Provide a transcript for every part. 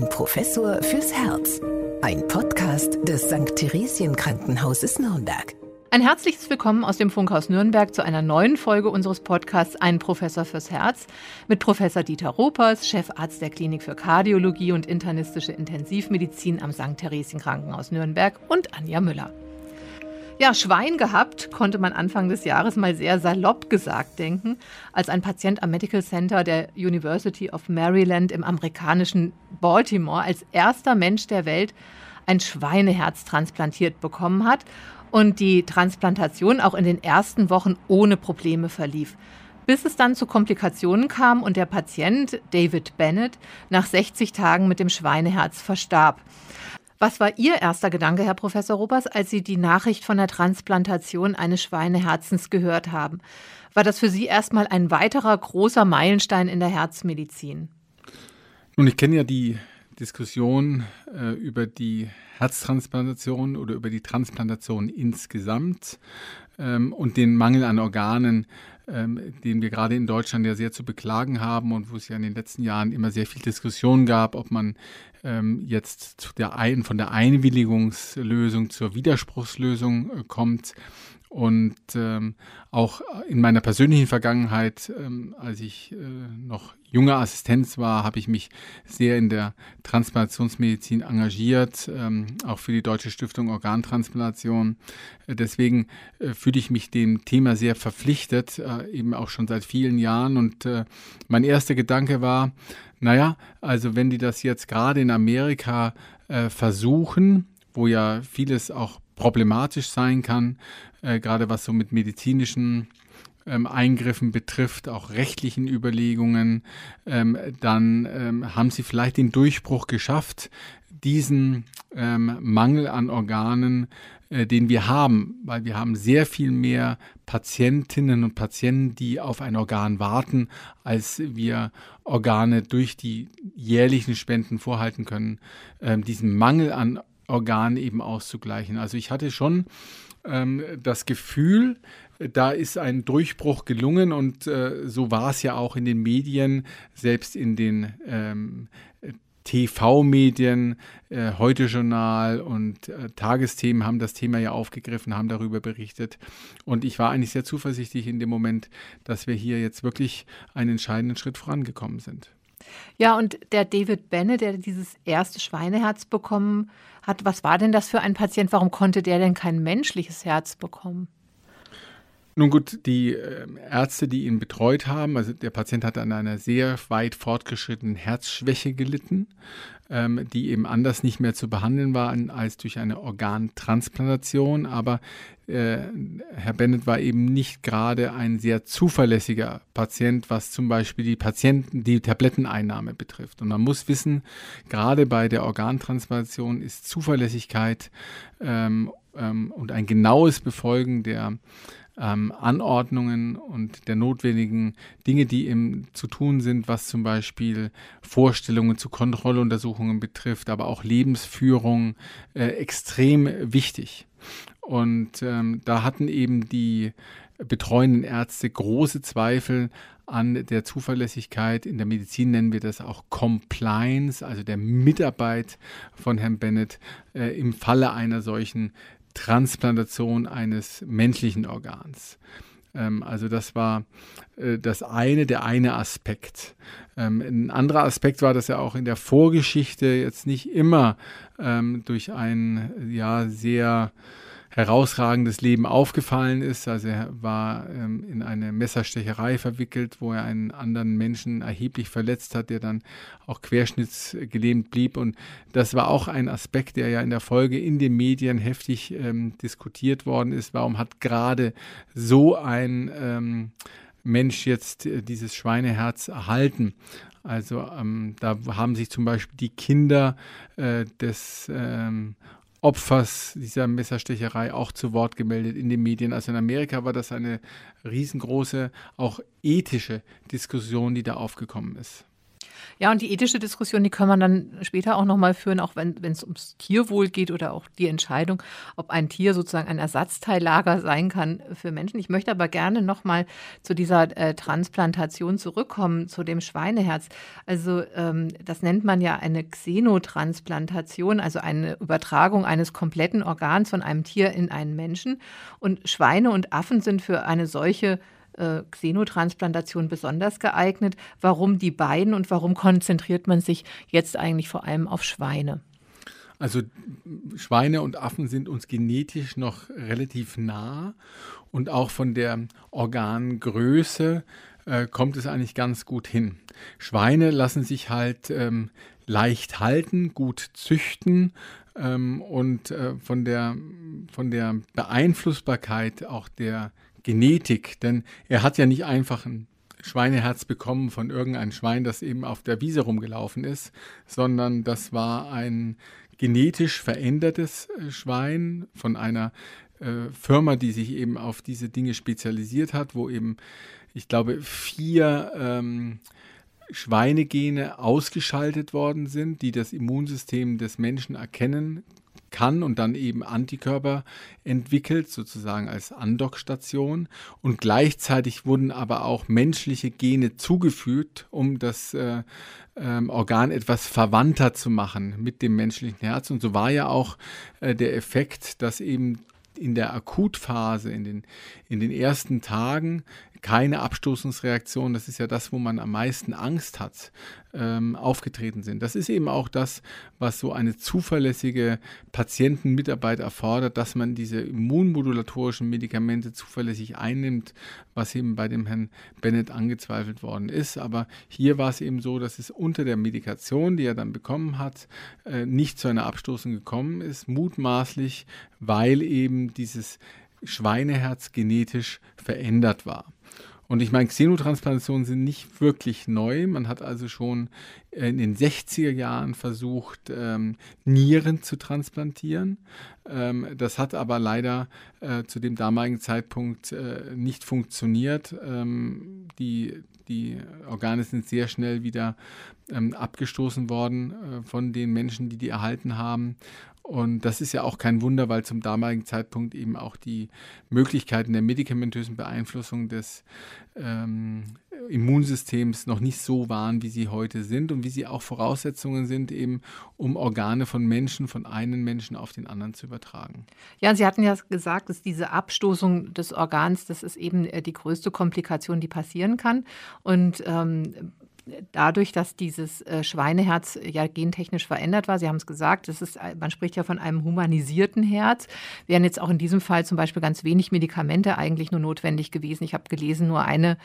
Ein Professor fürs Herz. Ein Podcast des St. Theresien Krankenhauses Nürnberg. Ein herzliches Willkommen aus dem Funkhaus Nürnberg zu einer neuen Folge unseres Podcasts Ein Professor fürs Herz mit Professor Dieter Ropers, Chefarzt der Klinik für Kardiologie und internistische Intensivmedizin am St. Theresien Krankenhaus Nürnberg und Anja Müller. Ja, Schwein gehabt, konnte man Anfang des Jahres mal sehr salopp gesagt denken, als ein Patient am Medical Center der University of Maryland im amerikanischen Baltimore als erster Mensch der Welt ein Schweineherz transplantiert bekommen hat und die Transplantation auch in den ersten Wochen ohne Probleme verlief. Bis es dann zu Komplikationen kam und der Patient, David Bennett, nach 60 Tagen mit dem Schweineherz verstarb. Was war Ihr erster Gedanke, Herr Professor Robers, als Sie die Nachricht von der Transplantation eines Schweineherzens gehört haben? War das für Sie erstmal ein weiterer großer Meilenstein in der Herzmedizin? Nun, ich kenne ja die Diskussion äh, über die Herztransplantation oder über die Transplantation insgesamt ähm, und den Mangel an Organen, ähm, den wir gerade in Deutschland ja sehr zu beklagen haben und wo es ja in den letzten Jahren immer sehr viel Diskussion gab, ob man ähm, jetzt der ein, von der Einwilligungslösung zur Widerspruchslösung äh, kommt. Und ähm, auch in meiner persönlichen Vergangenheit, ähm, als ich äh, noch junger Assistenz war, habe ich mich sehr in der Transplantationsmedizin engagiert, ähm, auch für die Deutsche Stiftung Organtransplantation. Äh, deswegen äh, fühle ich mich dem Thema sehr verpflichtet, äh, eben auch schon seit vielen Jahren. Und äh, mein erster Gedanke war, naja, also wenn die das jetzt gerade in Amerika äh, versuchen, wo ja vieles auch problematisch sein kann, äh, gerade was so mit medizinischen ähm, Eingriffen betrifft, auch rechtlichen Überlegungen, ähm, dann ähm, haben sie vielleicht den Durchbruch geschafft, diesen ähm, Mangel an Organen äh, den wir haben, weil wir haben sehr viel mehr Patientinnen und Patienten, die auf ein Organ warten, als wir Organe durch die jährlichen Spenden vorhalten können, ähm, diesen Mangel an Organen eben auszugleichen. Also ich hatte schon ähm, das Gefühl, da ist ein Durchbruch gelungen und äh, so war es ja auch in den Medien, selbst in den ähm, TV-Medien, äh, Heute-Journal und äh, Tagesthemen haben das Thema ja aufgegriffen, haben darüber berichtet. Und ich war eigentlich sehr zuversichtlich in dem Moment, dass wir hier jetzt wirklich einen entscheidenden Schritt vorangekommen sind. Ja, und der David Benne, der dieses erste Schweineherz bekommen hat, was war denn das für ein Patient? Warum konnte der denn kein menschliches Herz bekommen? Nun gut, die äh, Ärzte, die ihn betreut haben, also der Patient hatte an einer sehr weit fortgeschrittenen Herzschwäche gelitten, ähm, die eben anders nicht mehr zu behandeln war als durch eine Organtransplantation. Aber äh, Herr Bennett war eben nicht gerade ein sehr zuverlässiger Patient, was zum Beispiel die Patienten, die Tabletteneinnahme betrifft. Und man muss wissen, gerade bei der Organtransplantation ist Zuverlässigkeit ähm, ähm, und ein genaues Befolgen der ähm, Anordnungen und der notwendigen Dinge, die eben zu tun sind, was zum Beispiel Vorstellungen zu Kontrolluntersuchungen betrifft, aber auch Lebensführung, äh, extrem wichtig. Und ähm, da hatten eben die betreuenden Ärzte große Zweifel an der Zuverlässigkeit. In der Medizin nennen wir das auch Compliance, also der Mitarbeit von Herrn Bennett äh, im Falle einer solchen Transplantation eines menschlichen Organs. Ähm, also das war äh, das eine, der eine Aspekt. Ähm, ein anderer Aspekt war, dass er auch in der Vorgeschichte jetzt nicht immer ähm, durch ein ja sehr herausragendes Leben aufgefallen ist. Also er war ähm, in eine Messerstecherei verwickelt, wo er einen anderen Menschen erheblich verletzt hat, der dann auch querschnittsgelähmt blieb. Und das war auch ein Aspekt, der ja in der Folge in den Medien heftig ähm, diskutiert worden ist. Warum hat gerade so ein ähm, Mensch jetzt äh, dieses Schweineherz erhalten? Also ähm, da haben sich zum Beispiel die Kinder äh, des ähm, Opfers dieser Messerstecherei auch zu Wort gemeldet in den Medien. Also in Amerika war das eine riesengroße, auch ethische Diskussion, die da aufgekommen ist. Ja, und die ethische Diskussion, die kann man dann später auch nochmal führen, auch wenn es ums Tierwohl geht oder auch die Entscheidung, ob ein Tier sozusagen ein Ersatzteillager sein kann für Menschen. Ich möchte aber gerne nochmal zu dieser äh, Transplantation zurückkommen, zu dem Schweineherz. Also ähm, das nennt man ja eine Xenotransplantation, also eine Übertragung eines kompletten Organs von einem Tier in einen Menschen. Und Schweine und Affen sind für eine solche äh, Xenotransplantation besonders geeignet. Warum die beiden und warum konzentriert man sich jetzt eigentlich vor allem auf Schweine? Also Schweine und Affen sind uns genetisch noch relativ nah und auch von der Organgröße äh, kommt es eigentlich ganz gut hin. Schweine lassen sich halt ähm, leicht halten, gut züchten ähm, und äh, von, der, von der Beeinflussbarkeit auch der Genetik, denn er hat ja nicht einfach ein Schweineherz bekommen von irgendeinem Schwein, das eben auf der Wiese rumgelaufen ist, sondern das war ein genetisch verändertes äh, Schwein von einer äh, Firma, die sich eben auf diese Dinge spezialisiert hat, wo eben, ich glaube, vier ähm, Schweinegene ausgeschaltet worden sind, die das Immunsystem des Menschen erkennen kann und dann eben Antikörper entwickelt, sozusagen als Andockstation. Und gleichzeitig wurden aber auch menschliche Gene zugefügt, um das äh, ähm, Organ etwas verwandter zu machen mit dem menschlichen Herz. Und so war ja auch äh, der Effekt, dass eben in der Akutphase, in den, in den ersten Tagen, keine Abstoßungsreaktion, das ist ja das, wo man am meisten Angst hat, ähm, aufgetreten sind. Das ist eben auch das, was so eine zuverlässige Patientenmitarbeit erfordert, dass man diese immunmodulatorischen Medikamente zuverlässig einnimmt, was eben bei dem Herrn Bennett angezweifelt worden ist. Aber hier war es eben so, dass es unter der Medikation, die er dann bekommen hat, äh, nicht zu einer Abstoßung gekommen ist, mutmaßlich, weil eben dieses Schweineherz genetisch verändert war. Und ich meine, Xenotransplantationen sind nicht wirklich neu. Man hat also schon in den 60er Jahren versucht, ähm, Nieren zu transplantieren. Ähm, das hat aber leider äh, zu dem damaligen Zeitpunkt äh, nicht funktioniert. Ähm, die, die Organe sind sehr schnell wieder ähm, abgestoßen worden äh, von den Menschen, die die erhalten haben. Und das ist ja auch kein Wunder, weil zum damaligen Zeitpunkt eben auch die Möglichkeiten der medikamentösen Beeinflussung des ähm, Immunsystems noch nicht so waren, wie sie heute sind und wie sie auch Voraussetzungen sind, eben um Organe von Menschen, von einem Menschen auf den anderen zu übertragen. Ja, Sie hatten ja gesagt, dass diese Abstoßung des Organs, das ist eben äh, die größte Komplikation, die passieren kann. Und ähm, dadurch, dass dieses äh, Schweineherz ja gentechnisch verändert war, Sie haben es gesagt, das ist, äh, man spricht ja von einem humanisierten Herz, wären jetzt auch in diesem Fall zum Beispiel ganz wenig Medikamente eigentlich nur notwendig gewesen. Ich habe gelesen, nur eine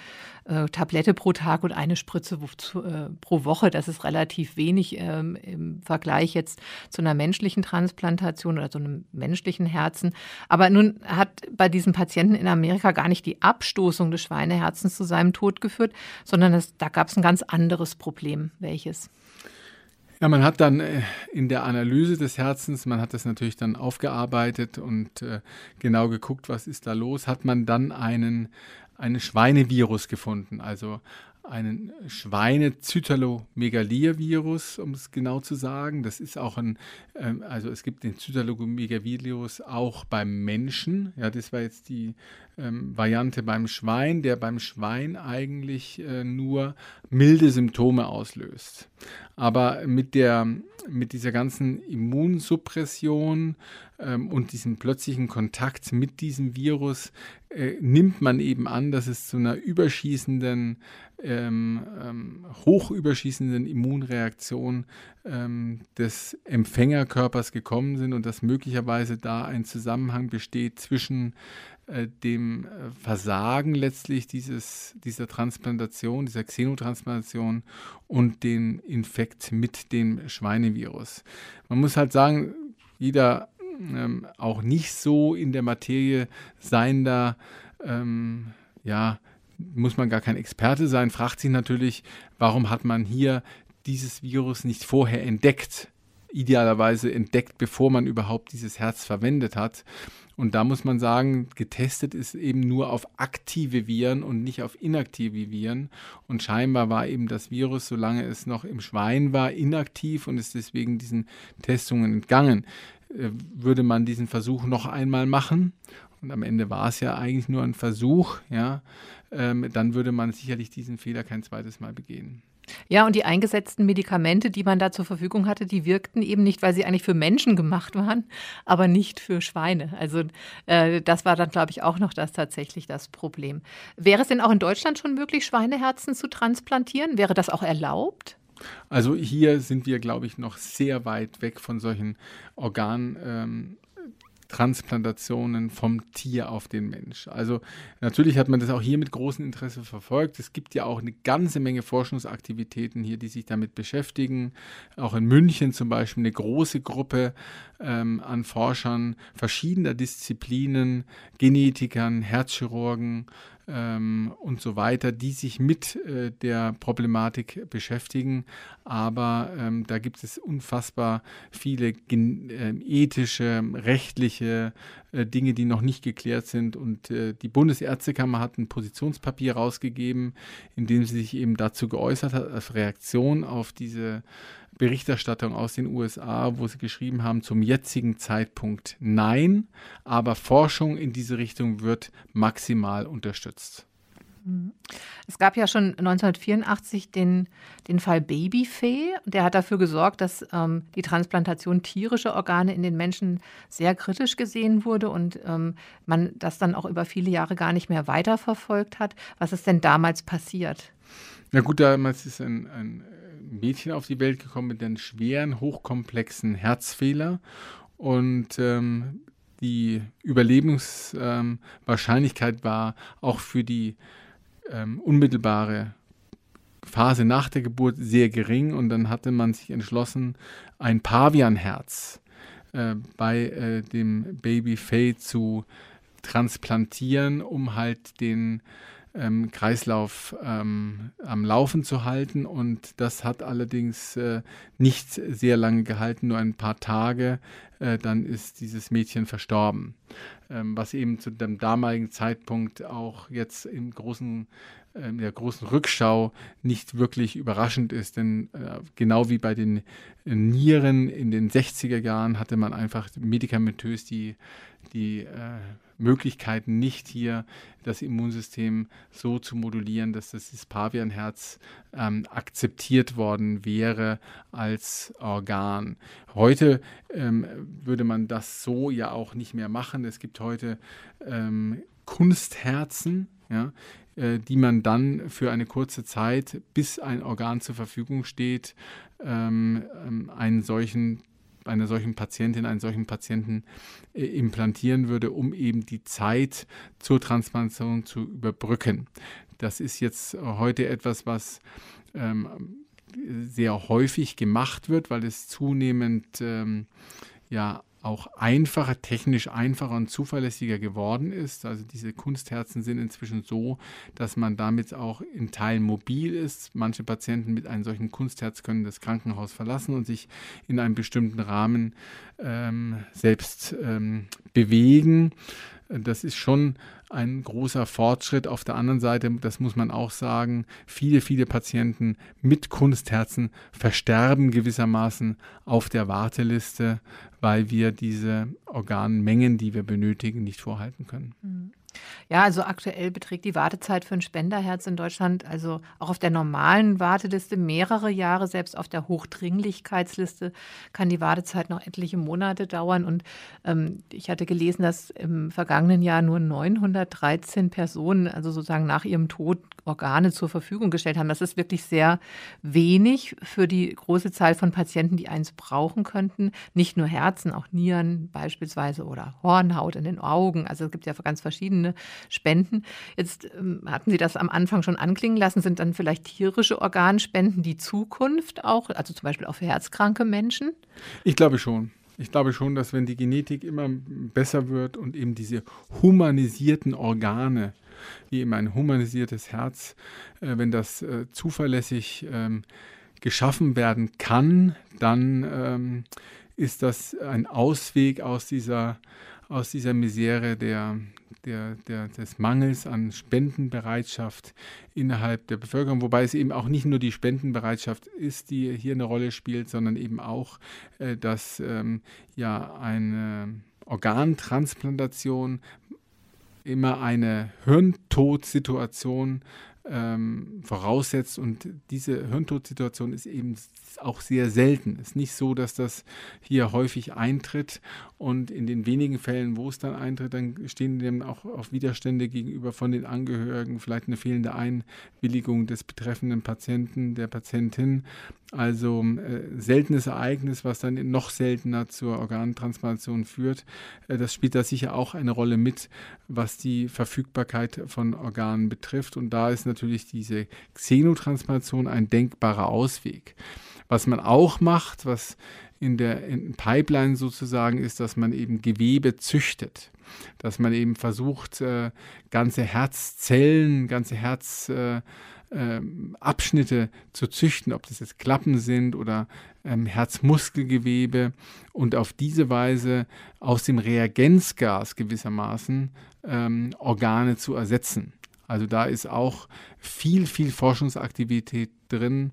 äh, Tablette pro Tag und eine Spritze äh, pro Woche. Das ist relativ wenig ähm, im Vergleich jetzt zu einer menschlichen Transplantation oder so einem menschlichen Herzen. Aber nun hat bei diesem Patienten in Amerika gar nicht die Abstoßung des Schweineherzens zu seinem Tod geführt, sondern das, da gab es ein ganz anderes Problem. Welches? Ja, man hat dann äh, in der Analyse des Herzens, man hat das natürlich dann aufgearbeitet und äh, genau geguckt, was ist da los, hat man dann einen, einen Schweinevirus gefunden, also einen Schweine-Zytalomegalia-Virus, um es genau zu sagen. Das ist auch ein, ähm, also es gibt den Zytalomegalia-Virus auch beim Menschen. Ja, das war jetzt die ähm, Variante beim Schwein, der beim Schwein eigentlich äh, nur milde Symptome auslöst. Aber mit, der, mit dieser ganzen Immunsuppression ähm, und diesem plötzlichen Kontakt mit diesem Virus äh, nimmt man eben an, dass es zu einer überschießenden, ähm, ähm, hochüberschießenden Immunreaktion ähm, des Empfängerkörpers gekommen sind und dass möglicherweise da ein Zusammenhang besteht zwischen äh, dem äh, Versagen letztlich dieses, dieser Transplantation, dieser Xenotransplantation und den Infekt mit dem Schweinevirus. Man muss halt sagen, jeder ähm, auch nicht so in der Materie seiender, ähm, ja, muss man gar kein Experte sein, fragt sich natürlich, warum hat man hier dieses Virus nicht vorher entdeckt? idealerweise entdeckt, bevor man überhaupt dieses Herz verwendet hat. Und da muss man sagen, getestet ist eben nur auf aktive Viren und nicht auf inaktive Viren. Und scheinbar war eben das Virus, solange es noch im Schwein war, inaktiv und ist deswegen diesen Testungen entgangen. Äh, würde man diesen Versuch noch einmal machen, und am Ende war es ja eigentlich nur ein Versuch, ja, ähm, dann würde man sicherlich diesen Fehler kein zweites Mal begehen. Ja, und die eingesetzten Medikamente, die man da zur Verfügung hatte, die wirkten eben nicht, weil sie eigentlich für Menschen gemacht waren, aber nicht für Schweine. Also äh, das war dann, glaube ich, auch noch das tatsächlich das Problem. Wäre es denn auch in Deutschland schon möglich, Schweineherzen zu transplantieren? Wäre das auch erlaubt? Also hier sind wir, glaube ich, noch sehr weit weg von solchen Organ. Ähm, vom Tier auf den Mensch. Also natürlich hat man das auch hier mit großem Interesse verfolgt. Es gibt ja auch eine ganze Menge Forschungsaktivitäten hier, die sich damit beschäftigen. Auch in München zum Beispiel eine große Gruppe ähm, an Forschern verschiedener Disziplinen, Genetikern, Herzchirurgen, ähm, und so weiter, die sich mit äh, der Problematik beschäftigen. Aber ähm, da gibt es unfassbar viele äh, ethische, rechtliche äh, Dinge, die noch nicht geklärt sind. Und äh, die Bundesärztekammer hat ein Positionspapier rausgegeben, in dem sie sich eben dazu geäußert hat, als Reaktion auf diese Berichterstattung aus den USA, wo sie geschrieben haben, zum jetzigen Zeitpunkt nein, aber Forschung in diese Richtung wird maximal unterstützt. Mhm. Es gab ja schon 1984 den, den Fall Babyfee. Der hat dafür gesorgt, dass ähm, die Transplantation tierischer Organe in den Menschen sehr kritisch gesehen wurde und ähm, man das dann auch über viele Jahre gar nicht mehr weiterverfolgt hat. Was ist denn damals passiert? Na gut, damals ist ein, ein Mädchen auf die Welt gekommen mit einem schweren, hochkomplexen Herzfehler und ähm, die Überlebenswahrscheinlichkeit ähm, war auch für die ähm, unmittelbare Phase nach der Geburt sehr gering. Und dann hatte man sich entschlossen, ein Pavianherz äh, bei äh, dem Baby Faye zu transplantieren, um halt den ähm, Kreislauf ähm, am Laufen zu halten. Und das hat allerdings äh, nicht sehr lange gehalten, nur ein paar Tage. Äh, dann ist dieses Mädchen verstorben. Ähm, was eben zu dem damaligen Zeitpunkt auch jetzt im großen in ähm, der großen Rückschau nicht wirklich überraschend ist, denn äh, genau wie bei den Nieren in den 60er Jahren hatte man einfach medikamentös die, die äh, Möglichkeiten nicht hier das Immunsystem so zu modulieren, dass das Pavianherz ähm, akzeptiert worden wäre als Organ. Heute ähm, würde man das so ja auch nicht mehr machen. Es gibt heute ähm, Kunstherzen, ja, äh, die man dann für eine kurze Zeit, bis ein Organ zur Verfügung steht, ähm, ähm, einen solchen einer solchen Patientin, einen solchen Patienten äh, implantieren würde, um eben die Zeit zur Transplantation zu überbrücken. Das ist jetzt heute etwas, was ähm, sehr häufig gemacht wird, weil es zunehmend ähm, ja auch einfacher, technisch einfacher und zuverlässiger geworden ist. Also diese Kunstherzen sind inzwischen so, dass man damit auch in Teilen mobil ist. Manche Patienten mit einem solchen Kunstherz können das Krankenhaus verlassen und sich in einem bestimmten Rahmen ähm, selbst ähm, bewegen. Das ist schon ein großer Fortschritt. Auf der anderen Seite, das muss man auch sagen, viele, viele Patienten mit Kunstherzen versterben gewissermaßen auf der Warteliste, weil wir diese Organmengen, die wir benötigen, nicht vorhalten können. Mhm. Ja, also aktuell beträgt die Wartezeit für ein Spenderherz in Deutschland, also auch auf der normalen Warteliste mehrere Jahre, selbst auf der Hochdringlichkeitsliste kann die Wartezeit noch etliche Monate dauern. Und ähm, ich hatte gelesen, dass im vergangenen Jahr nur 913 Personen, also sozusagen nach ihrem Tod, Organe zur Verfügung gestellt haben. Das ist wirklich sehr wenig für die große Zahl von Patienten, die eins brauchen könnten. Nicht nur Herzen, auch Nieren beispielsweise oder Hornhaut in den Augen. Also es gibt ja ganz verschiedene Spenden. Jetzt ähm, hatten Sie das am Anfang schon anklingen lassen. Sind dann vielleicht tierische Organspenden die Zukunft auch, also zum Beispiel auch für herzkranke Menschen? Ich glaube schon. Ich glaube schon, dass wenn die Genetik immer besser wird und eben diese humanisierten Organe wie eben ein humanisiertes Herz, äh, wenn das äh, zuverlässig ähm, geschaffen werden kann, dann ähm, ist das ein Ausweg aus dieser, aus dieser Misere der, der, der, des Mangels an Spendenbereitschaft innerhalb der Bevölkerung, wobei es eben auch nicht nur die Spendenbereitschaft ist, die hier eine Rolle spielt, sondern eben auch, äh, dass ähm, ja eine Organtransplantation immer eine Hirntodsituation ähm, voraussetzt und diese Hirntodsituation ist eben auch sehr selten. Es ist nicht so, dass das hier häufig eintritt und in den wenigen Fällen, wo es dann eintritt, dann stehen dem auch auf Widerstände gegenüber von den Angehörigen, vielleicht eine fehlende Einwilligung des betreffenden Patienten, der Patientin. Also äh, seltenes Ereignis, was dann noch seltener zur Organtransplantation führt. Äh, das spielt da sicher auch eine Rolle mit, was die Verfügbarkeit von Organen betrifft. Und da ist natürlich diese Xenotransplantation ein denkbarer Ausweg. Was man auch macht, was in der in Pipeline sozusagen ist, dass man eben Gewebe züchtet. Dass man eben versucht, äh, ganze Herzzellen, ganze Herzabschnitte äh, zu züchten, ob das jetzt Klappen sind oder ähm, Herzmuskelgewebe und auf diese Weise aus dem Reagenzgas gewissermaßen ähm, Organe zu ersetzen. Also da ist auch viel, viel Forschungsaktivität drin.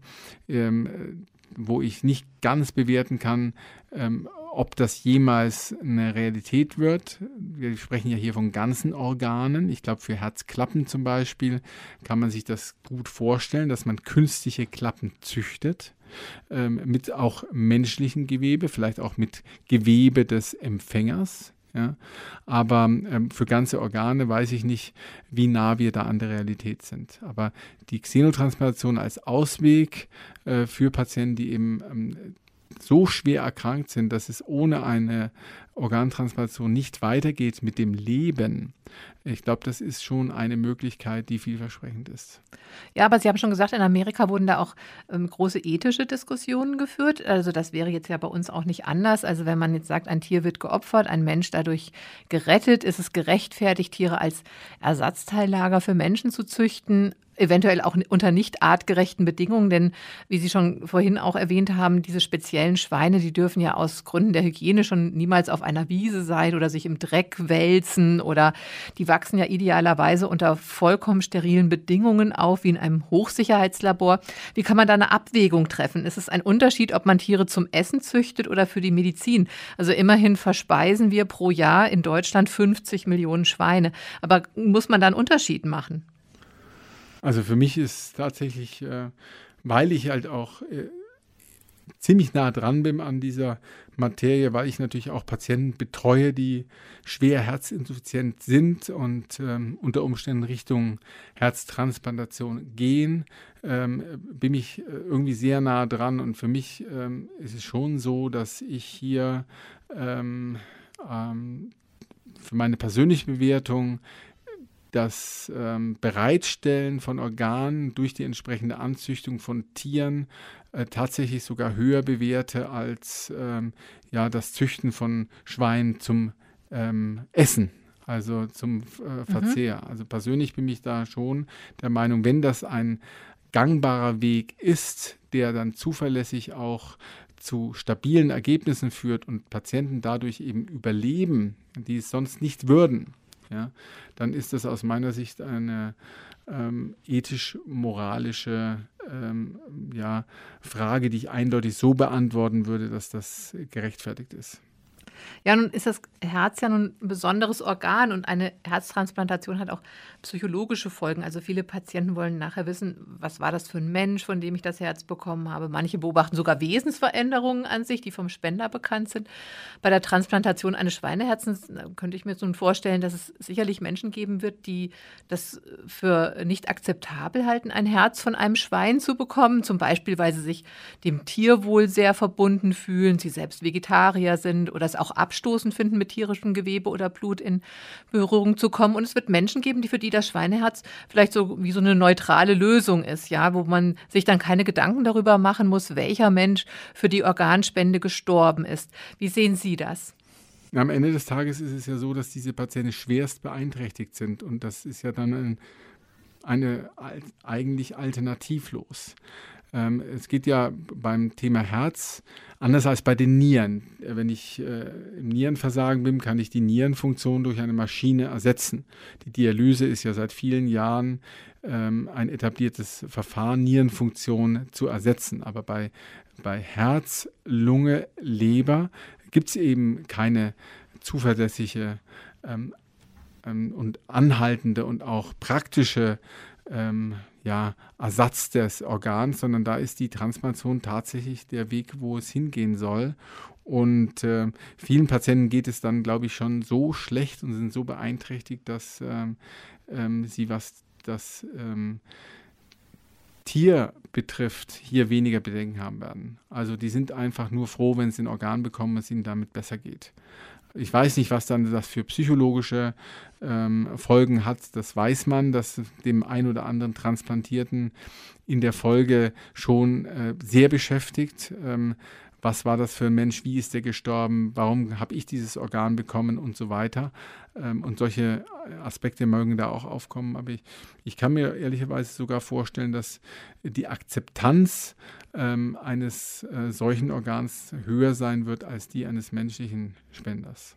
Ähm, wo ich nicht ganz bewerten kann, ähm, ob das jemals eine Realität wird. Wir sprechen ja hier von ganzen Organen. Ich glaube, für Herzklappen zum Beispiel kann man sich das gut vorstellen, dass man künstliche Klappen züchtet. Ähm, mit auch menschlichem Gewebe, vielleicht auch mit Gewebe des Empfängers. Ja? Aber ähm, für ganze Organe weiß ich nicht, wie nah wir da an der Realität sind. Aber die Xenotransplantation als Ausweg äh, für Patienten, die eben ähm, so schwer erkrankt sind, dass es ohne eine Organtransplantation nicht weitergeht mit dem Leben. Ich glaube, das ist schon eine Möglichkeit, die vielversprechend ist. Ja, aber Sie haben schon gesagt, in Amerika wurden da auch ähm, große ethische Diskussionen geführt. Also das wäre jetzt ja bei uns auch nicht anders. Also wenn man jetzt sagt, ein Tier wird geopfert, ein Mensch dadurch gerettet, ist es gerechtfertigt, Tiere als Ersatzteillager für Menschen zu züchten eventuell auch unter nicht artgerechten Bedingungen, denn wie Sie schon vorhin auch erwähnt haben, diese speziellen Schweine, die dürfen ja aus Gründen der Hygiene schon niemals auf einer Wiese sein oder sich im Dreck wälzen oder die wachsen ja idealerweise unter vollkommen sterilen Bedingungen auf, wie in einem Hochsicherheitslabor. Wie kann man da eine Abwägung treffen? Ist es ein Unterschied, ob man Tiere zum Essen züchtet oder für die Medizin? Also immerhin verspeisen wir pro Jahr in Deutschland 50 Millionen Schweine. Aber muss man da einen Unterschied machen? Also für mich ist tatsächlich, äh, weil ich halt auch äh, ziemlich nah dran bin an dieser Materie, weil ich natürlich auch Patienten betreue, die schwer herzinsuffizient sind und ähm, unter Umständen Richtung Herztransplantation gehen, ähm, bin ich äh, irgendwie sehr nah dran. Und für mich ähm, ist es schon so, dass ich hier ähm, ähm, für meine persönliche Bewertung das ähm, Bereitstellen von Organen durch die entsprechende Anzüchtung von Tieren äh, tatsächlich sogar höher bewährte als ähm, ja, das Züchten von Schweinen zum ähm, Essen, also zum äh, Verzehr. Mhm. Also persönlich bin ich da schon der Meinung, wenn das ein gangbarer Weg ist, der dann zuverlässig auch zu stabilen Ergebnissen führt und Patienten dadurch eben überleben, die es sonst nicht würden, ja, dann ist das aus meiner Sicht eine ähm, ethisch-moralische ähm, ja, Frage, die ich eindeutig so beantworten würde, dass das gerechtfertigt ist. Ja, nun ist das Herz ja nun ein besonderes Organ und eine Herztransplantation hat auch psychologische Folgen. Also viele Patienten wollen nachher wissen, was war das für ein Mensch, von dem ich das Herz bekommen habe. Manche beobachten sogar Wesensveränderungen an sich, die vom Spender bekannt sind. Bei der Transplantation eines Schweineherzens könnte ich mir so vorstellen, dass es sicherlich Menschen geben wird, die das für nicht akzeptabel halten, ein Herz von einem Schwein zu bekommen. Zum Beispiel, weil sie sich dem Tierwohl sehr verbunden fühlen, sie selbst Vegetarier sind oder es auch abstoßend finden, mit tierischem Gewebe oder Blut in Berührung zu kommen. Und es wird Menschen geben, die für die das Schweineherz vielleicht so wie so eine neutrale Lösung ist, ja, wo man sich dann keine Gedanken darüber machen muss, welcher Mensch für die Organspende gestorben ist. Wie sehen Sie das? Am Ende des Tages ist es ja so, dass diese Patienten schwerst beeinträchtigt sind und das ist ja dann ein, eine eigentlich alternativlos. Ähm, es geht ja beim Thema Herz anders als bei den Nieren. Wenn ich äh, im Nierenversagen bin, kann ich die Nierenfunktion durch eine Maschine ersetzen. Die Dialyse ist ja seit vielen Jahren ähm, ein etabliertes Verfahren, Nierenfunktion zu ersetzen. Aber bei, bei Herz, Lunge, Leber gibt es eben keine zuverlässige ähm, ähm, und anhaltende und auch praktische ähm, ja, Ersatz des Organs, sondern da ist die Transplantation tatsächlich der Weg, wo es hingehen soll. Und äh, vielen Patienten geht es dann, glaube ich, schon so schlecht und sind so beeinträchtigt, dass ähm, ähm, sie, was das ähm, Tier betrifft, hier weniger Bedenken haben werden. Also die sind einfach nur froh, wenn sie ein Organ bekommen, es ihnen damit besser geht. Ich weiß nicht, was dann das für psychologische ähm, Folgen hat. Das weiß man, dass dem ein oder anderen Transplantierten in der Folge schon äh, sehr beschäftigt. Ähm, was war das für ein Mensch, wie ist der gestorben, warum habe ich dieses Organ bekommen und so weiter. Ähm, und solche Aspekte mögen da auch aufkommen. Aber ich, ich kann mir ehrlicherweise sogar vorstellen, dass die Akzeptanz ähm, eines äh, solchen Organs höher sein wird als die eines menschlichen Spenders.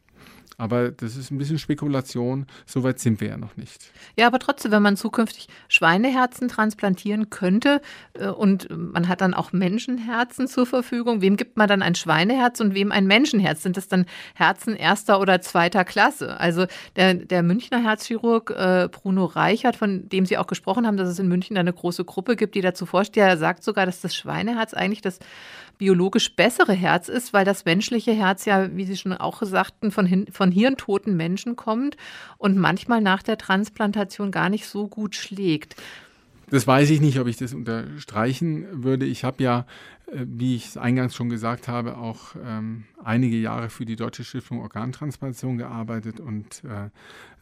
Aber das ist ein bisschen Spekulation. Soweit sind wir ja noch nicht. Ja, aber trotzdem, wenn man zukünftig Schweineherzen transplantieren könnte äh, und man hat dann auch Menschenherzen zur Verfügung, wem gibt man dann ein Schweineherz und wem ein Menschenherz? Sind das dann Herzen erster oder zweiter Klasse? Also der, der Münchner Herzchirurg äh, Bruno Reichert, von dem Sie auch gesprochen haben, dass es in München eine große Gruppe gibt, die dazu forscht, der sagt sogar, dass das Schweineherz eigentlich das biologisch bessere Herz ist, weil das menschliche Herz ja, wie Sie schon auch sagten, von, von hirntoten Menschen kommt und manchmal nach der Transplantation gar nicht so gut schlägt. Das weiß ich nicht, ob ich das unterstreichen würde. Ich habe ja, wie ich es eingangs schon gesagt habe, auch ähm, einige Jahre für die Deutsche Stiftung Organtransplantation gearbeitet und äh,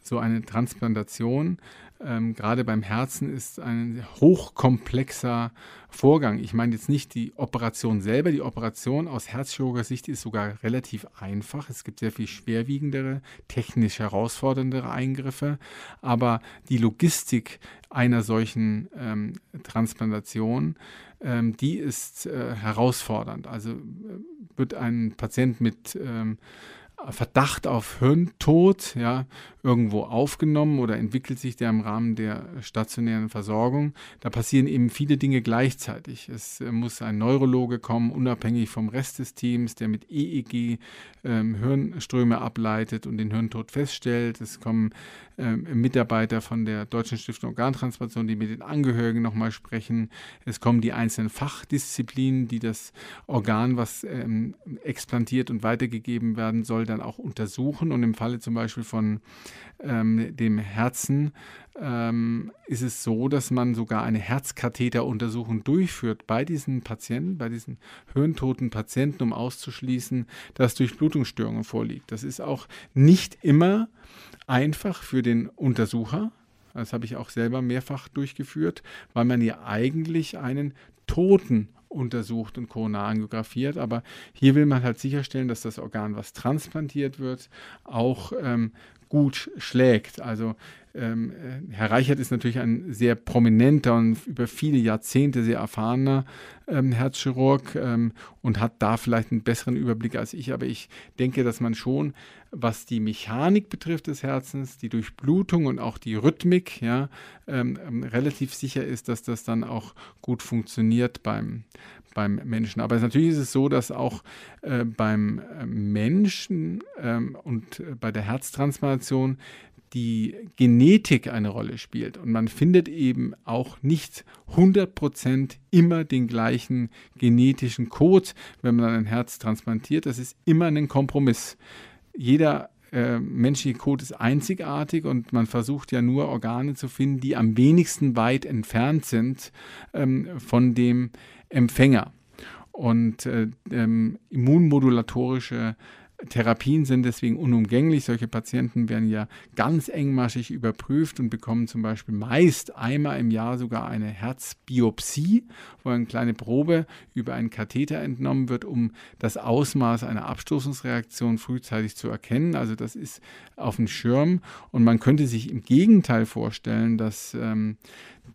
so eine Transplantation, ähm, gerade beim Herzen, ist ein hochkomplexer Vorgang. Ich meine jetzt nicht die Operation selber. Die Operation aus Herzchirurger Sicht ist sogar relativ einfach. Es gibt sehr viel schwerwiegendere, technisch herausforderndere Eingriffe. Aber die Logistik einer solchen ähm, Transplantation, ähm, die ist äh, herausfordernd. Also äh, wird ein Patient mit ähm, Verdacht auf Hirntod ja, irgendwo aufgenommen oder entwickelt sich der im Rahmen der stationären Versorgung. Da passieren eben viele Dinge gleichzeitig. Es äh, muss ein Neurologe kommen, unabhängig vom Rest des Teams, der mit EEG ähm, Hirnströme ableitet und den Hirntod feststellt. Es kommen Mitarbeiter von der Deutschen Stiftung Organtransplantation, die mit den Angehörigen nochmal sprechen. Es kommen die einzelnen Fachdisziplinen, die das Organ, was ähm, explantiert und weitergegeben werden soll, dann auch untersuchen. Und im Falle zum Beispiel von ähm, dem Herzen ähm, ist es so, dass man sogar eine Herzkatheteruntersuchung durchführt bei diesen Patienten, bei diesen hirntoten Patienten, um auszuschließen, dass Durchblutungsstörungen vorliegt. Das ist auch nicht immer einfach für den Untersucher. Das habe ich auch selber mehrfach durchgeführt, weil man ja eigentlich einen Toten untersucht und koronarangiografiert. Aber hier will man halt sicherstellen, dass das Organ, was transplantiert wird, auch ähm, gut schlägt. Also ähm, äh, Herr Reichert ist natürlich ein sehr prominenter und über viele Jahrzehnte sehr erfahrener ähm, Herzchirurg ähm, und hat da vielleicht einen besseren Überblick als ich. Aber ich denke, dass man schon, was die Mechanik betrifft des Herzens, die Durchblutung und auch die Rhythmik, ja, ähm, ähm, relativ sicher ist, dass das dann auch gut funktioniert beim, beim Menschen. Aber natürlich ist es so, dass auch äh, beim äh, Menschen ähm, und äh, bei der Herztransplantation die Genetik eine Rolle spielt. Und man findet eben auch nicht 100% immer den gleichen genetischen Code, wenn man ein Herz transplantiert. Das ist immer ein Kompromiss. Jeder äh, menschliche Code ist einzigartig und man versucht ja nur Organe zu finden, die am wenigsten weit entfernt sind ähm, von dem Empfänger. Und äh, ähm, immunmodulatorische Therapien sind deswegen unumgänglich. Solche Patienten werden ja ganz engmaschig überprüft und bekommen zum Beispiel meist einmal im Jahr sogar eine Herzbiopsie, wo eine kleine Probe über einen Katheter entnommen wird, um das Ausmaß einer Abstoßungsreaktion frühzeitig zu erkennen. Also das ist auf dem Schirm und man könnte sich im Gegenteil vorstellen, dass ähm,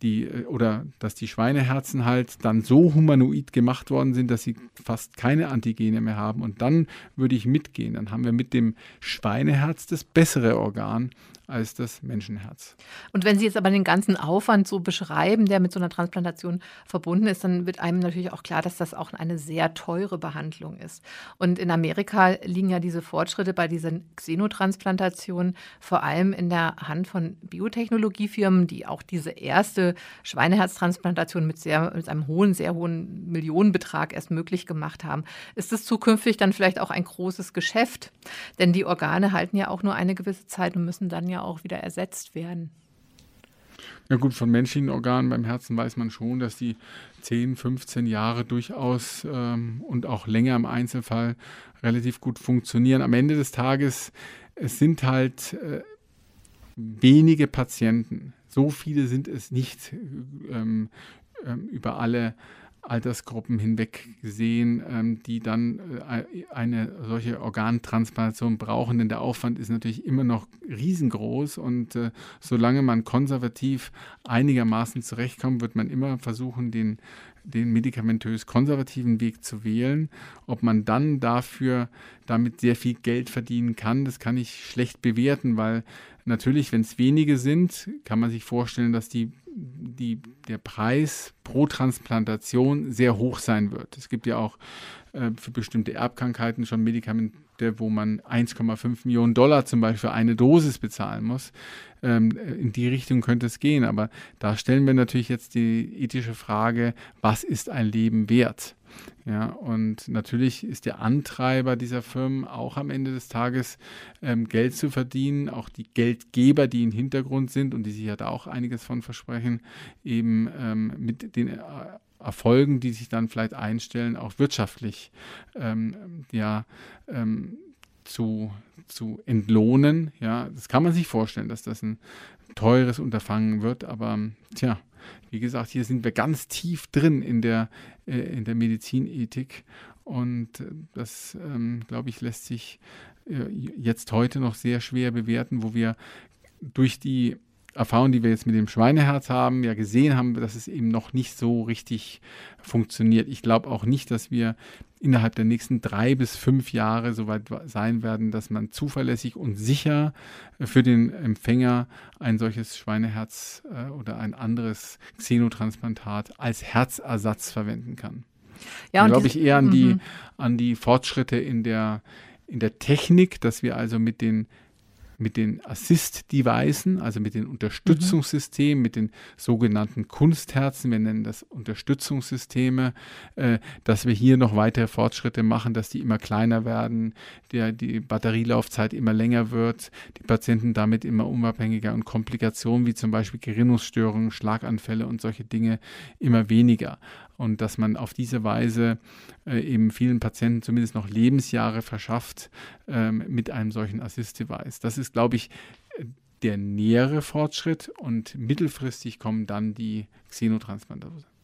die äh, oder dass die Schweineherzen halt dann so humanoid gemacht worden sind, dass sie fast keine Antigene mehr haben. Und dann würde ich mitgehen. Dann haben wir mit dem Schweineherz das bessere Organ als das Menschenherz. Und wenn Sie jetzt aber den ganzen Aufwand so beschreiben, der mit so einer Transplantation verbunden ist, dann wird einem natürlich auch klar, dass das auch eine sehr teure Behandlung ist. Und in Amerika liegen ja diese Fortschritte bei diesen Xenotransplantationen vor allem in der Hand von Biotechnologiefirmen, die auch diese erste Schweineherztransplantation mit, sehr, mit einem hohen, sehr hohen Millionenbetrag erst möglich gemacht haben. Ist es zukünftig dann vielleicht auch ein großes Geschäft? Denn die Organe halten ja auch nur eine gewisse Zeit und müssen dann ja auch wieder ersetzt werden. Ja gut, von menschlichen Organen beim Herzen weiß man schon, dass die 10, 15 Jahre durchaus ähm, und auch länger im Einzelfall relativ gut funktionieren. Am Ende des Tages, es sind halt äh, wenige Patienten. So viele sind es nicht ähm, ähm, über alle Altersgruppen hinweg gesehen, ähm, die dann äh, eine solche Organtransplantation brauchen. Denn der Aufwand ist natürlich immer noch riesengroß und äh, solange man konservativ einigermaßen zurechtkommt, wird man immer versuchen, den, den medikamentös konservativen Weg zu wählen. Ob man dann dafür damit sehr viel Geld verdienen kann, das kann ich schlecht bewerten, weil natürlich, wenn es wenige sind, kann man sich vorstellen, dass die die, der Preis pro Transplantation sehr hoch sein wird. Es gibt ja auch äh, für bestimmte Erbkrankheiten schon Medikamente, wo man 1,5 Millionen Dollar zum Beispiel für eine Dosis bezahlen muss. Ähm, in die Richtung könnte es gehen. Aber da stellen wir natürlich jetzt die ethische Frage, was ist ein Leben wert? Ja, und natürlich ist der Antreiber dieser Firmen auch am Ende des Tages ähm, Geld zu verdienen. Auch die Geldgeber, die im Hintergrund sind und die sich ja da auch einiges von versprechen, eben ähm, mit den äh, Erfolgen, die sich dann vielleicht einstellen, auch wirtschaftlich ähm, ja, ähm, zu, zu entlohnen. Ja, das kann man sich vorstellen, dass das ein teures Unterfangen wird, aber tja, wie gesagt, hier sind wir ganz tief drin in der, äh, in der Medizinethik und äh, das, ähm, glaube ich, lässt sich äh, jetzt heute noch sehr schwer bewerten, wo wir durch die Erfahrung, die wir jetzt mit dem Schweineherz haben, ja gesehen haben, dass es eben noch nicht so richtig funktioniert. Ich glaube auch nicht, dass wir innerhalb der nächsten drei bis fünf Jahre so weit sein werden, dass man zuverlässig und sicher für den Empfänger ein solches Schweineherz äh, oder ein anderes Xenotransplantat als Herzersatz verwenden kann. Ja, glaube ich eher an die, mhm. an die Fortschritte in der, in der Technik, dass wir also mit den mit den Assist-Devices, also mit den Unterstützungssystemen, mhm. mit den sogenannten Kunstherzen, wir nennen das Unterstützungssysteme, äh, dass wir hier noch weitere Fortschritte machen, dass die immer kleiner werden, der, die Batterielaufzeit immer länger wird, die Patienten damit immer unabhängiger und Komplikationen wie zum Beispiel Gerinnungsstörungen, Schlaganfälle und solche Dinge immer weniger und dass man auf diese Weise äh, eben vielen Patienten zumindest noch Lebensjahre verschafft ähm, mit einem solchen Assist-Device. Das ist, glaube ich, der nähere Fortschritt und mittelfristig kommen dann die Xenotransplantation.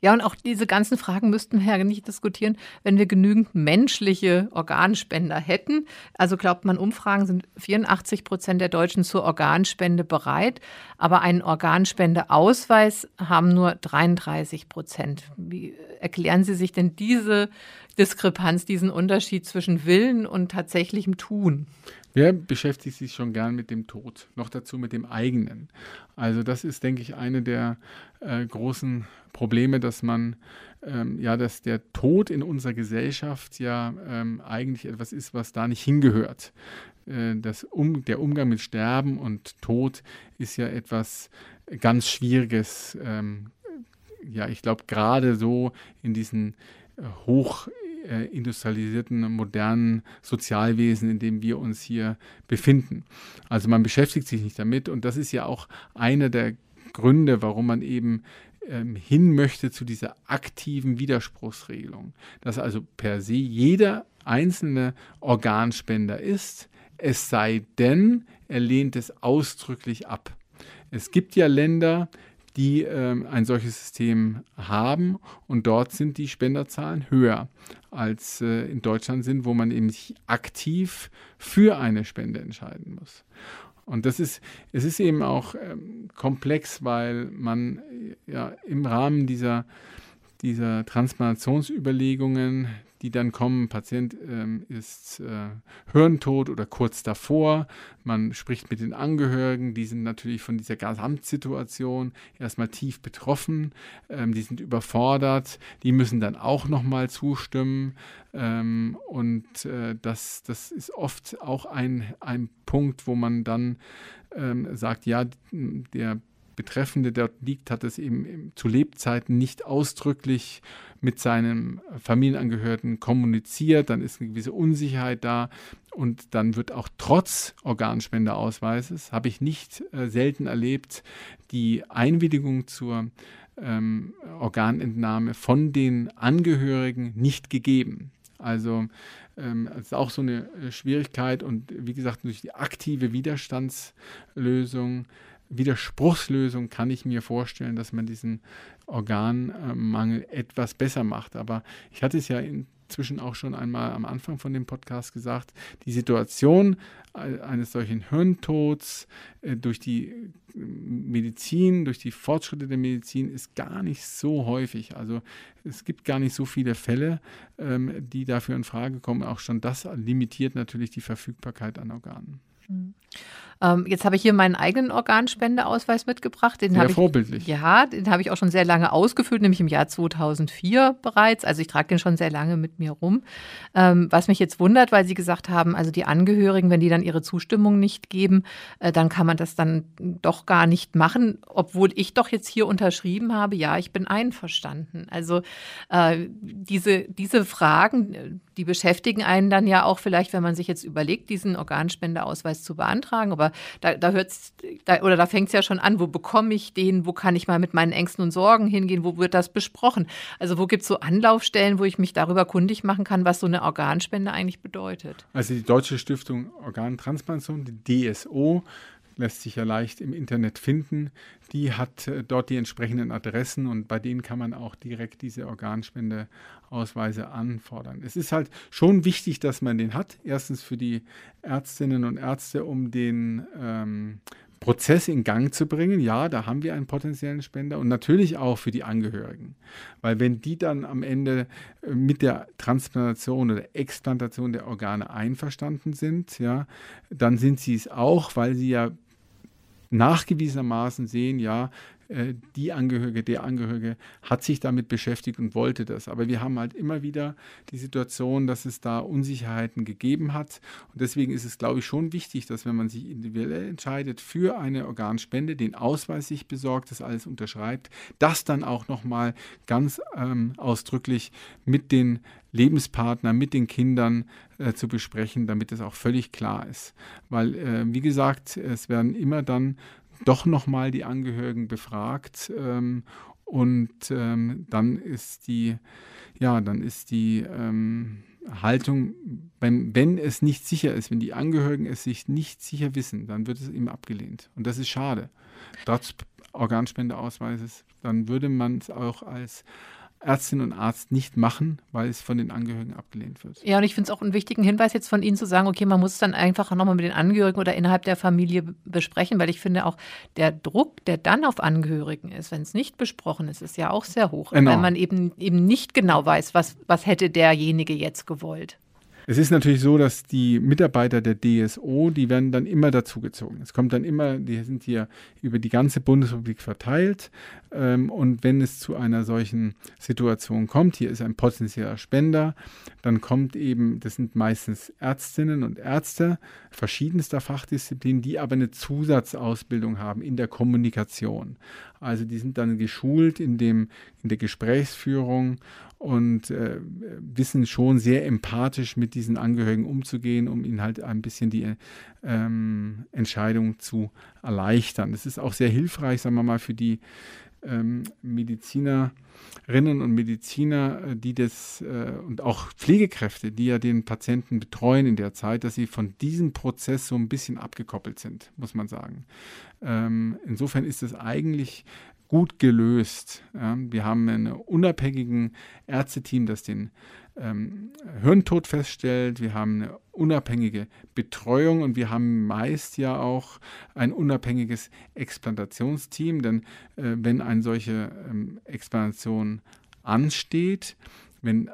Ja, und auch diese ganzen Fragen müssten wir ja nicht diskutieren, wenn wir genügend menschliche Organspender hätten. Also glaubt man, Umfragen sind 84 Prozent der Deutschen zur Organspende bereit, aber einen Organspendeausweis haben nur 33 Prozent. Wie erklären Sie sich denn diese Diskrepanz, diesen Unterschied zwischen Willen und tatsächlichem Tun? Wer beschäftigt sich schon gern mit dem Tod? Noch dazu mit dem eigenen. Also das ist, denke ich, eine der äh, großen Probleme, dass man ähm, ja, dass der Tod in unserer Gesellschaft ja ähm, eigentlich etwas ist, was da nicht hingehört. Äh, das um, der Umgang mit Sterben und Tod ist ja etwas ganz Schwieriges. Ähm, ja, ich glaube, gerade so in diesen äh, hoch äh, industrialisierten, modernen Sozialwesen, in dem wir uns hier befinden. Also man beschäftigt sich nicht damit und das ist ja auch einer der Gründe, warum man eben ähm, hin möchte zu dieser aktiven Widerspruchsregelung, dass also per se jeder einzelne Organspender ist, es sei denn, er lehnt es ausdrücklich ab. Es gibt ja Länder, die ähm, ein solches System haben und dort sind die Spenderzahlen höher als äh, in Deutschland sind, wo man eben sich aktiv für eine Spende entscheiden muss. Und das ist, es ist eben auch ähm, komplex, weil man ja im Rahmen dieser, dieser Transplantationsüberlegungen die dann kommen. Patient ähm, ist äh, hirntot oder kurz davor. Man spricht mit den Angehörigen, die sind natürlich von dieser Gesamtsituation erstmal tief betroffen. Ähm, die sind überfordert. Die müssen dann auch nochmal zustimmen. Ähm, und äh, das, das ist oft auch ein, ein Punkt, wo man dann ähm, sagt, ja, der Betreffende dort liegt, hat es eben zu Lebzeiten nicht ausdrücklich mit seinem Familienangehörigen kommuniziert, dann ist eine gewisse Unsicherheit da und dann wird auch trotz Organspendeausweises, habe ich nicht äh, selten erlebt, die Einwilligung zur ähm, Organentnahme von den Angehörigen nicht gegeben. Also ähm, das ist auch so eine äh, Schwierigkeit und wie gesagt, durch die aktive Widerstandslösung Widerspruchslösung kann ich mir vorstellen, dass man diesen Organmangel etwas besser macht. Aber ich hatte es ja inzwischen auch schon einmal am Anfang von dem Podcast gesagt, die Situation eines solchen Hirntods äh, durch die äh, Medizin, durch die Fortschritte der Medizin ist gar nicht so häufig. Also es gibt gar nicht so viele Fälle, ähm, die dafür in Frage kommen. Auch schon das limitiert natürlich die Verfügbarkeit an Organen. Ähm, jetzt habe ich hier meinen eigenen Organspendeausweis mitgebracht. Den sehr ich, vorbildlich. Ja, den habe ich auch schon sehr lange ausgefüllt, nämlich im Jahr 2004 bereits. Also ich trage den schon sehr lange mit mir rum. Ähm, was mich jetzt wundert, weil Sie gesagt haben, also die Angehörigen, wenn die dann ihre Zustimmung nicht geben, äh, dann kann man das dann doch gar nicht machen, obwohl ich doch jetzt hier unterschrieben habe, ja, ich bin einverstanden. Also äh, diese, diese Fragen, die beschäftigen einen dann ja auch vielleicht, wenn man sich jetzt überlegt, diesen Organspendeausweis zu beantragen. Aber da, da hört's, da, oder da fängt es ja schon an, wo bekomme ich den, wo kann ich mal mit meinen Ängsten und Sorgen hingehen, wo wird das besprochen? Also wo gibt es so Anlaufstellen, wo ich mich darüber kundig machen kann, was so eine Organspende eigentlich bedeutet? Also die Deutsche Stiftung Organtransplantation, die DSO, lässt sich ja leicht im Internet finden. Die hat äh, dort die entsprechenden Adressen und bei denen kann man auch direkt diese Organspendeausweise anfordern. Es ist halt schon wichtig, dass man den hat. Erstens für die Ärztinnen und Ärzte, um den ähm, Prozess in Gang zu bringen. Ja, da haben wir einen potenziellen Spender und natürlich auch für die Angehörigen. Weil wenn die dann am Ende äh, mit der Transplantation oder Explantation der Organe einverstanden sind, ja, dann sind sie es auch, weil sie ja nachgewiesenermaßen sehen, ja, die Angehörige, der Angehörige hat sich damit beschäftigt und wollte das. Aber wir haben halt immer wieder die Situation, dass es da Unsicherheiten gegeben hat. Und deswegen ist es, glaube ich, schon wichtig, dass wenn man sich individuell entscheidet für eine Organspende, den Ausweis sich besorgt, das alles unterschreibt, das dann auch nochmal ganz ähm, ausdrücklich mit den Lebenspartnern, mit den Kindern äh, zu besprechen, damit es auch völlig klar ist. Weil, äh, wie gesagt, es werden immer dann doch nochmal die Angehörigen befragt ähm, und ähm, dann ist die, ja, dann ist die ähm, Haltung, wenn, wenn es nicht sicher ist, wenn die Angehörigen es sich nicht sicher wissen, dann wird es ihm abgelehnt. Und das ist schade. Trotz Organspendeausweises, dann würde man es auch als Ärztin und Arzt nicht machen, weil es von den Angehörigen abgelehnt wird. Ja, und ich finde es auch einen wichtigen Hinweis jetzt von Ihnen zu sagen, okay, man muss es dann einfach nochmal mit den Angehörigen oder innerhalb der Familie besprechen, weil ich finde auch, der Druck, der dann auf Angehörigen ist, wenn es nicht besprochen ist, ist ja auch sehr hoch, genau. weil man eben, eben nicht genau weiß, was, was hätte derjenige jetzt gewollt. Es ist natürlich so, dass die Mitarbeiter der DSO, die werden dann immer dazugezogen. Es kommt dann immer, die sind hier über die ganze Bundesrepublik verteilt. Ähm, und wenn es zu einer solchen Situation kommt, hier ist ein potenzieller Spender, dann kommt eben, das sind meistens Ärztinnen und Ärzte verschiedenster Fachdisziplinen, die aber eine Zusatzausbildung haben in der Kommunikation. Also die sind dann geschult in, dem, in der Gesprächsführung und äh, wissen schon sehr empathisch mit diesen Angehörigen umzugehen, um ihnen halt ein bisschen die ähm, Entscheidung zu erleichtern. Das ist auch sehr hilfreich, sagen wir mal, für die ähm, Medizinerinnen und Mediziner, äh, die das äh, und auch Pflegekräfte, die ja den Patienten betreuen in der Zeit, dass sie von diesem Prozess so ein bisschen abgekoppelt sind, muss man sagen. Ähm, insofern ist es eigentlich gut gelöst. Ja, wir haben ein unabhängiges Ärzteteam, das den ähm, Hirntod feststellt. Wir haben eine unabhängige Betreuung und wir haben meist ja auch ein unabhängiges Explantationsteam, denn äh, wenn eine solche ähm, Explantation ansteht, wenn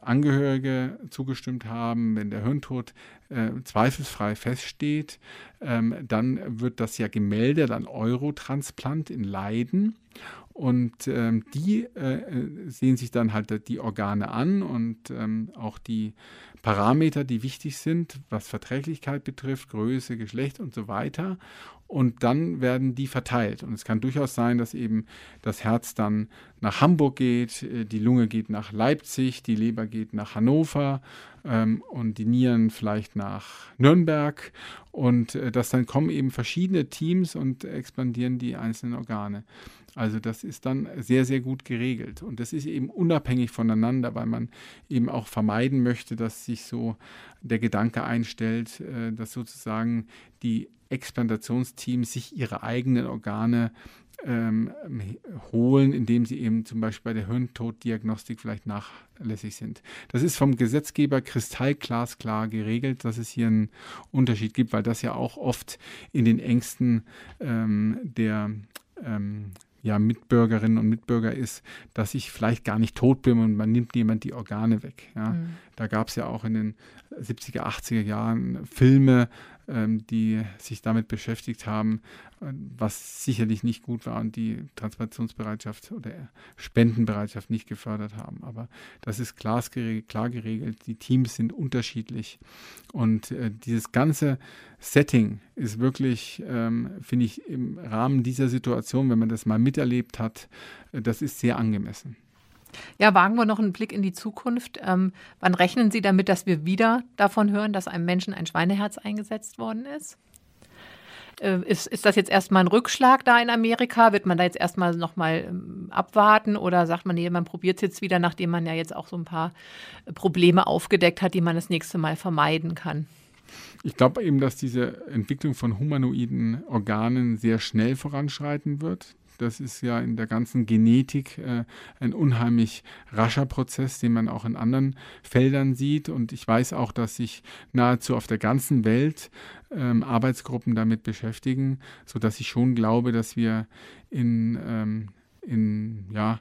Angehörige zugestimmt haben, wenn der Hirntod äh, zweifelsfrei feststeht, ähm, dann wird das ja gemeldet an Eurotransplant in Leiden. Und ähm, die äh, sehen sich dann halt die Organe an und ähm, auch die Parameter, die wichtig sind, was Verträglichkeit betrifft, Größe, Geschlecht und so weiter. Und dann werden die verteilt. Und es kann durchaus sein, dass eben das Herz dann nach Hamburg geht, äh, die Lunge geht nach Leipzig, die Leber geht nach Hannover ähm, und die Nieren vielleicht nach Nürnberg. Und äh, dass dann kommen eben verschiedene Teams und expandieren die einzelnen Organe. Also das ist dann sehr, sehr gut geregelt. Und das ist eben unabhängig voneinander, weil man eben auch vermeiden möchte, dass sich so der Gedanke einstellt, äh, dass sozusagen die Explantationsteams sich ihre eigenen Organe ähm, holen, indem sie eben zum Beispiel bei der Hirntoddiagnostik vielleicht nachlässig sind. Das ist vom Gesetzgeber kristallglasklar geregelt, dass es hier einen Unterschied gibt, weil das ja auch oft in den Ängsten ähm, der ähm, ja, Mitbürgerinnen und Mitbürger ist, dass ich vielleicht gar nicht tot bin und man nimmt jemand die Organe weg. Ja. Mhm. Da gab es ja auch in den 70er, 80er Jahren Filme, die sich damit beschäftigt haben, äh, was sicherlich nicht gut war und die Transplantationsbereitschaft oder Spendenbereitschaft nicht gefördert haben. Aber das ist klar geregelt. Die Teams sind unterschiedlich. Und äh, dieses ganze Setting ist wirklich, ähm, finde ich, im Rahmen dieser Situation, wenn man das mal miterlebt hat, äh, das ist sehr angemessen. Ja, wagen wir noch einen Blick in die Zukunft. Ähm, wann rechnen Sie damit, dass wir wieder davon hören, dass einem Menschen ein Schweineherz eingesetzt worden ist? Äh, ist, ist das jetzt erstmal ein Rückschlag da in Amerika? Wird man da jetzt erstmal nochmal ähm, abwarten oder sagt man, nee, man probiert es jetzt wieder, nachdem man ja jetzt auch so ein paar Probleme aufgedeckt hat, die man das nächste Mal vermeiden kann? Ich glaube eben, dass diese Entwicklung von humanoiden Organen sehr schnell voranschreiten wird. Das ist ja in der ganzen Genetik äh, ein unheimlich rascher Prozess, den man auch in anderen Feldern sieht. Und ich weiß auch, dass sich nahezu auf der ganzen Welt ähm, Arbeitsgruppen damit beschäftigen, sodass ich schon glaube, dass wir in, ähm, in ja,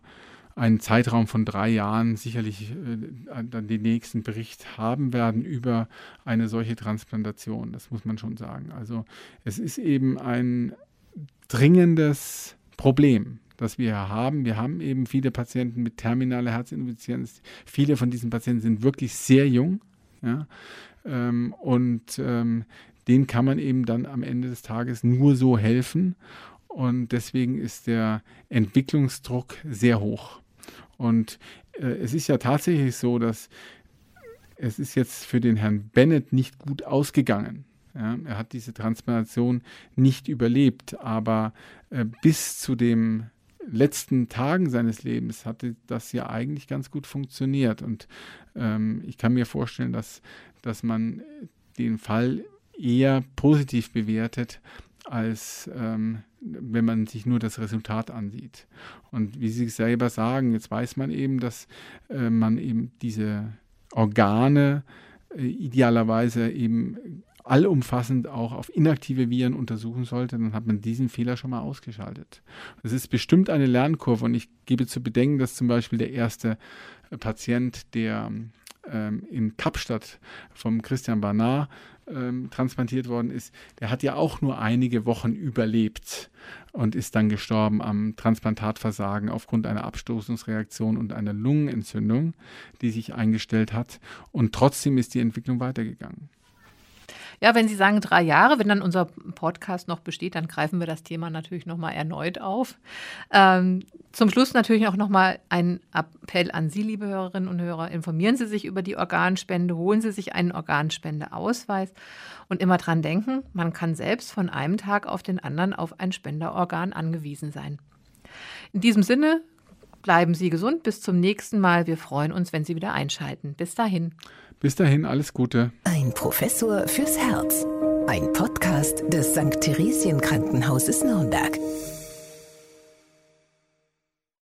einen Zeitraum von drei Jahren sicherlich äh, dann den nächsten Bericht haben werden über eine solche Transplantation. Das muss man schon sagen. Also es ist eben ein dringendes Problem, das wir haben. Wir haben eben viele Patienten mit terminaler Herzinsuffizienz. Viele von diesen Patienten sind wirklich sehr jung. Ja? Ähm, und ähm, denen kann man eben dann am Ende des Tages nur so helfen. Und deswegen ist der Entwicklungsdruck sehr hoch. Und äh, es ist ja tatsächlich so, dass es ist jetzt für den Herrn Bennett nicht gut ausgegangen. Ja, er hat diese Transplantation nicht überlebt, aber äh, bis zu den letzten Tagen seines Lebens hatte das ja eigentlich ganz gut funktioniert. Und ähm, ich kann mir vorstellen, dass, dass man den Fall eher positiv bewertet, als ähm, wenn man sich nur das Resultat ansieht. Und wie Sie selber sagen, jetzt weiß man eben, dass äh, man eben diese Organe äh, idealerweise eben allumfassend auch auf inaktive Viren untersuchen sollte, dann hat man diesen Fehler schon mal ausgeschaltet. Das ist bestimmt eine Lernkurve und ich gebe zu bedenken, dass zum Beispiel der erste äh, Patient, der ähm, in Kapstadt vom Christian Barnard ähm, transplantiert worden ist, der hat ja auch nur einige Wochen überlebt und ist dann gestorben am Transplantatversagen aufgrund einer Abstoßungsreaktion und einer Lungenentzündung, die sich eingestellt hat. Und trotzdem ist die Entwicklung weitergegangen. Ja, wenn Sie sagen drei Jahre, wenn dann unser Podcast noch besteht, dann greifen wir das Thema natürlich nochmal erneut auf. Ähm, zum Schluss natürlich auch nochmal ein Appell an Sie, liebe Hörerinnen und Hörer. Informieren Sie sich über die Organspende, holen Sie sich einen Organspendeausweis und immer dran denken, man kann selbst von einem Tag auf den anderen auf ein Spenderorgan angewiesen sein. In diesem Sinne bleiben Sie gesund. Bis zum nächsten Mal. Wir freuen uns, wenn Sie wieder einschalten. Bis dahin. Bis dahin, alles Gute. Ein Professor fürs Herz. Ein Podcast des St. Theresien Krankenhauses Nürnberg.